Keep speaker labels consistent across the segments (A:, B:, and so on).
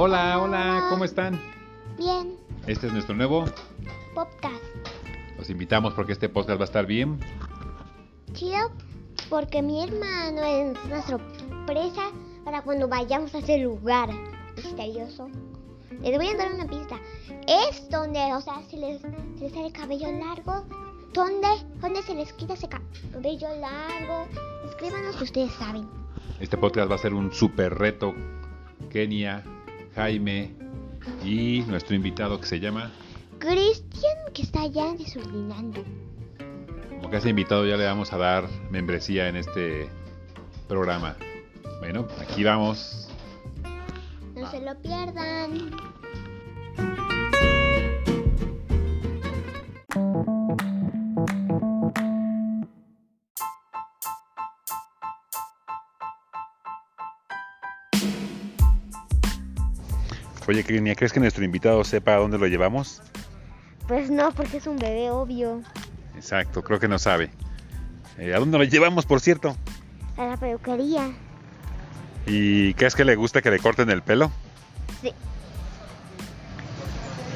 A: Hola, hola, ¿cómo están?
B: Bien,
A: Este es nuestro nuevo.
B: podcast.
A: Los invitamos porque este podcast va a estar bien.
B: Chido, porque mi hermano es una sorpresa para cuando vayamos a ese lugar misterioso. Les voy a dar una pista. Es donde, o sea, se les, se les sale el cabello largo. ¿Dónde? ¿Dónde se les quita ese ca- cabello largo? Escríbanos si ustedes saben.
A: Este podcast va a ser un super reto. Kenia, Jaime y nuestro invitado que se llama.
B: Cristian, que está allá desordenando.
A: Como que ese invitado ya le vamos a dar membresía en este programa. Bueno, aquí vamos.
B: No se lo pierdan.
A: Oye, Kenia, ¿crees que nuestro invitado sepa a dónde lo llevamos?
B: Pues no, porque es un bebé, obvio.
A: Exacto, creo que no sabe. Eh, ¿A dónde lo llevamos, por cierto?
B: A la peluquería.
A: ¿Y crees que le gusta que le corten el pelo?
B: Sí.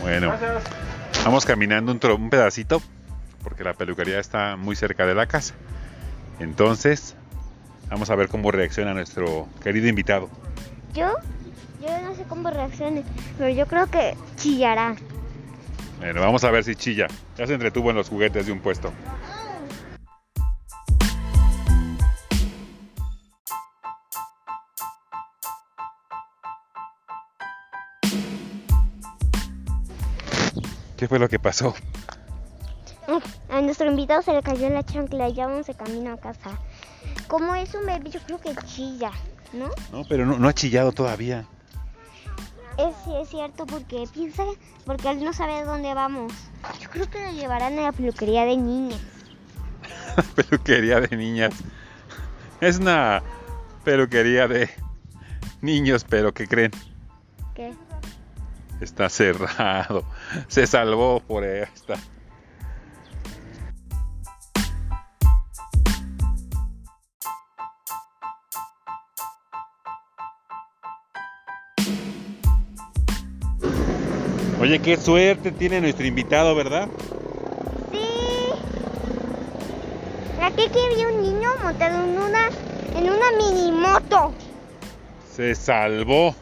A: Bueno, vamos caminando un, un pedacito porque la peluquería está muy cerca de la casa. Entonces, vamos a ver cómo reacciona nuestro querido invitado.
B: Yo, yo no sé cómo reaccione, pero yo creo que chillará.
A: Bueno, vamos a ver si chilla. Ya se entretuvo en los juguetes de un puesto. ¿Qué fue lo que pasó?
B: A nuestro invitado se le cayó la chancla y ya vamos de camino a casa. Como es un bebé, yo creo que chilla, ¿no?
A: No, pero no, no ha chillado todavía.
B: Es, sí, es cierto, porque piensa, porque él no sabe dónde vamos. Yo creo que lo llevarán a la peluquería de niñas.
A: peluquería de niñas. Es una peluquería de niños, pero ¿qué creen?
B: ¿Qué?
A: Está cerrado. Se salvó por esta. Qué suerte tiene nuestro invitado, ¿verdad?
B: Sí. Aquí que un niño montado en una, en una mini moto.
A: Se salvó.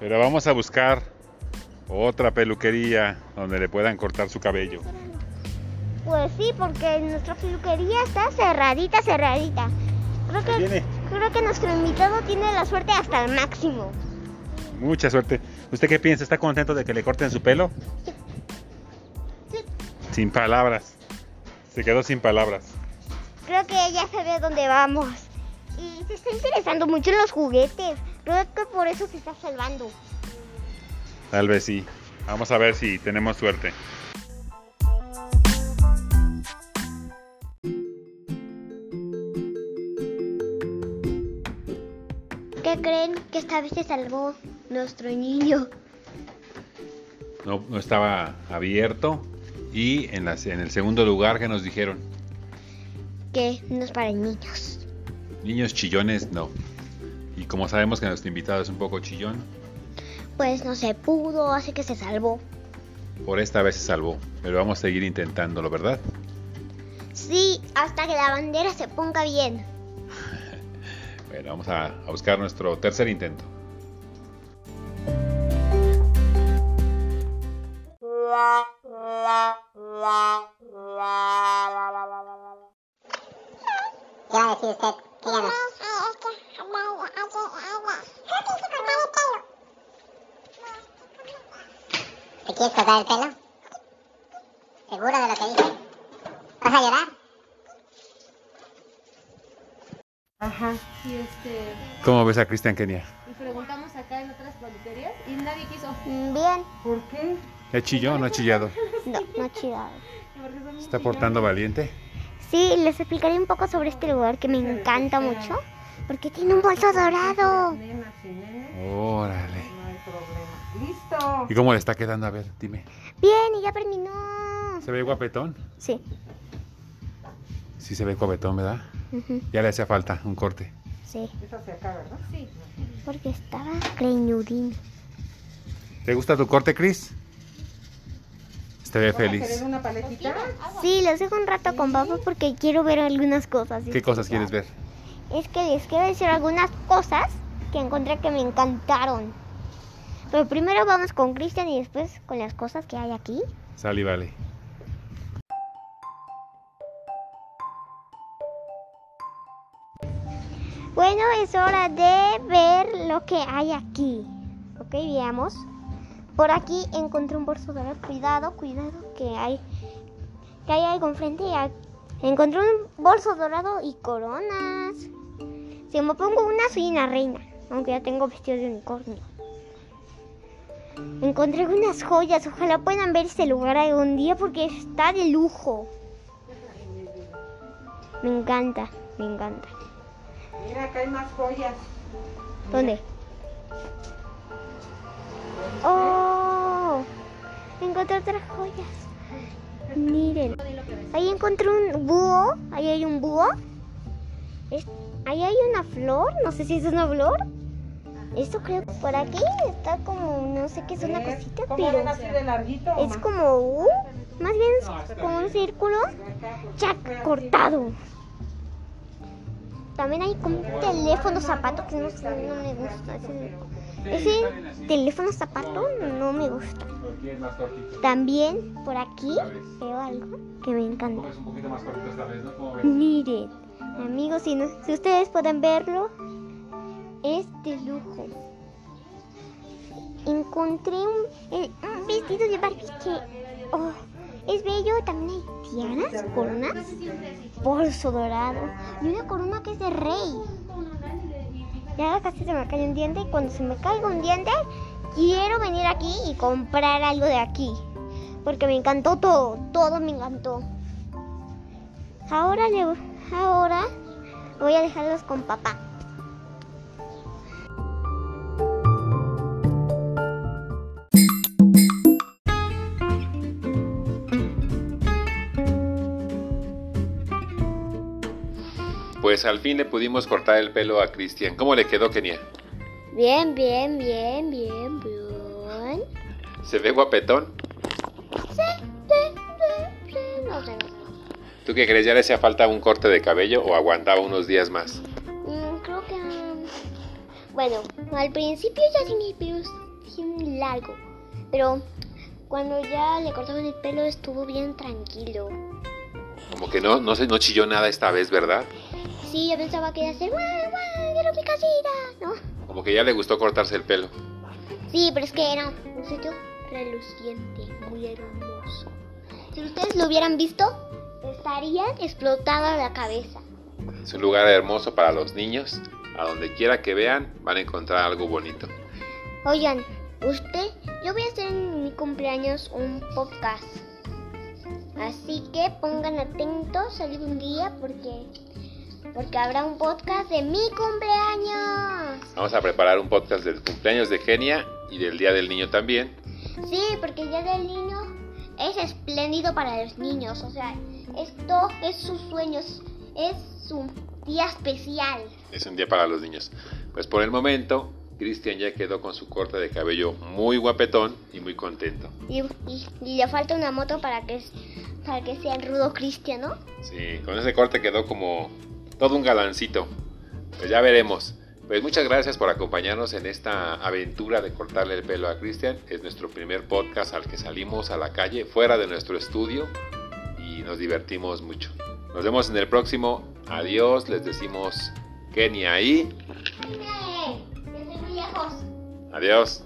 A: Pero vamos a buscar otra peluquería donde le puedan cortar su cabello.
B: Pues sí, porque nuestra peluquería está cerradita, cerradita. Creo que, creo que nuestro invitado tiene la suerte hasta el máximo.
A: Mucha suerte. ¿Usted qué piensa? ¿Está contento de que le corten su pelo?
B: Sí.
A: Sin palabras. Se quedó sin palabras.
B: Creo que ella sabe dónde vamos. Y se está interesando mucho en los juguetes. Creo que por eso se está salvando.
A: Tal vez sí. Vamos a ver si tenemos suerte.
B: ¿Qué creen que esta vez se salvó nuestro niño?
A: No, no estaba abierto. Y en, las- en el segundo lugar que nos dijeron,
B: Que no es para niños.
A: niños chillones, no. Y como sabemos que nuestro invitado es un poco chillón,
B: Pues no se pudo, así que se salvó.
A: por esta vez se salvó. Pero vamos a seguir intentándolo, ¿verdad?
B: Sí, hasta que la bandera se ponga bien.
A: Bueno, vamos a, a buscar nuestro tercer intento.
C: ¿Qué va a decir usted? Díganos. ¿Te quieres cortar el pelo? ¿Segura de lo que dices? ¿Vas a llorar?
D: Ajá, y este,
A: ¿Cómo ves a Cristian Kenia?
D: y preguntamos acá en otras peluquerías y nadie quiso.
B: Bien.
D: ¿Por qué?
A: ¿Ya chilló o no ha chillado?
B: No, no
D: son bien
A: ¿Está portando valiente?
B: Sí, les explicaré un poco sobre este lugar que me encanta mucho. Porque tiene un bolso dorado.
A: Órale.
D: no hay problema. ¡Listo!
A: ¿Y cómo le está quedando? A ver, dime.
B: Bien, y ya terminó.
A: ¿Se ve guapetón?
B: Sí.
A: Sí se ve guapetón, ¿verdad?
B: Ujú,
A: Ya le hacía falta un corte.
B: Sí.
D: Es hacia acá, ¿verdad? Sí.
B: Porque estaba greñudín.
A: ¿Te gusta tu corte, Chris? Te ve
D: ¿Vas a
A: feliz.
D: una paletita?
B: Sí, los dejo un rato con papá porque quiero ver algunas cosas.
A: ¿Qué cosas quieres ver?
B: Es que les quiero decir algunas cosas que encontré que me encantaron. Pero primero vamos con Cristian y después con las cosas que hay aquí.
A: Sal y vale.
B: Bueno, es hora de ver lo que hay aquí. Ok, veamos. Por aquí encontré un bolso dorado. Cuidado, cuidado, que hay, que hay algo enfrente. Encontré un bolso dorado y coronas. Si me pongo una, soy una reina. Aunque ya tengo vestido de unicornio. Encontré unas joyas. Ojalá puedan ver este lugar algún día porque está de lujo. Me encanta, me encanta.
D: Mira, acá hay más joyas.
B: ¿Dónde? ¡Oh! Encontré otras joyas. Miren. Ahí encontré un búho. Ahí hay un búho. Ahí hay una flor. No sé si es una flor. Esto creo que por aquí está como, no sé qué es una cosita,
D: ¿Cómo
B: pero es como, uh, más bien es como un círculo ya cortado. También hay como un teléfono zapato que no, no me gusta. Ese, teléfono zapato no me gusta. También por aquí veo algo que me encanta. Miren, amigos, si, no- si ustedes pueden verlo, es de lujo. Encontré un, un vestido de Barbie que oh, es bello. También hay tiaras, coronas, bolso dorado y una corona que es de rey. Ya casi se me cae un diente y cuando se me caiga un diente, quiero venir aquí y comprar algo de aquí. Porque me encantó todo, todo me encantó. Ahora le ahora voy a dejarlos con papá.
A: Pues al fin le pudimos cortar el pelo a Cristian. ¿Cómo le quedó, Kenia?
B: Bien, bien, bien, bien, bien.
A: ¿Se ve guapetón?
B: Sí, sí, sí, no sé.
A: ¿Tú qué crees? ¿Ya le hacía falta un corte de cabello o aguantaba unos días más?
B: Mm, creo que... um, bueno, al principio ya tenía el pelo bien largo, pero cuando ya le cortaban el pelo estuvo bien tranquilo.
A: Como que no, no, se, no chilló nada esta vez, ¿verdad?
B: Sí, yo pensaba que iba a hacer guau, guau, quiero mi casita, ¿no?
A: Como que ya le gustó cortarse el pelo.
B: Sí, pero es que era un sitio reluciente, muy hermoso. Si ustedes lo hubieran visto, estarían explotada la cabeza.
A: Es un lugar hermoso para los niños. A donde quiera que vean, van a encontrar algo bonito.
B: Oigan, usted, yo voy a hacer en mi cumpleaños un podcast. Así que pongan atentos algún día porque porque habrá un podcast de mi cumpleaños.
A: Vamos a preparar un podcast del cumpleaños de Genia y del Día del Niño también.
B: Sí, porque el Día del Niño es espléndido para los niños. O sea, esto es sus sueños, es su día especial.
A: Es un día para los niños. Pues por el momento, Cristian ya quedó con su corte de cabello muy guapetón y muy contento.
B: Y, y- y le falta una moto para que, para que sea el rudo Cristian, ¿no?
A: Sí, con ese corte quedó como todo un galancito. Pues ya veremos. Pues muchas gracias por acompañarnos en esta aventura de cortarle el pelo a Cristian. Es nuestro primer podcast al que salimos a la calle, fuera de nuestro estudio, y nos divertimos mucho. Nos vemos en el próximo. Adiós, les decimos Kenia ahí. Adiós.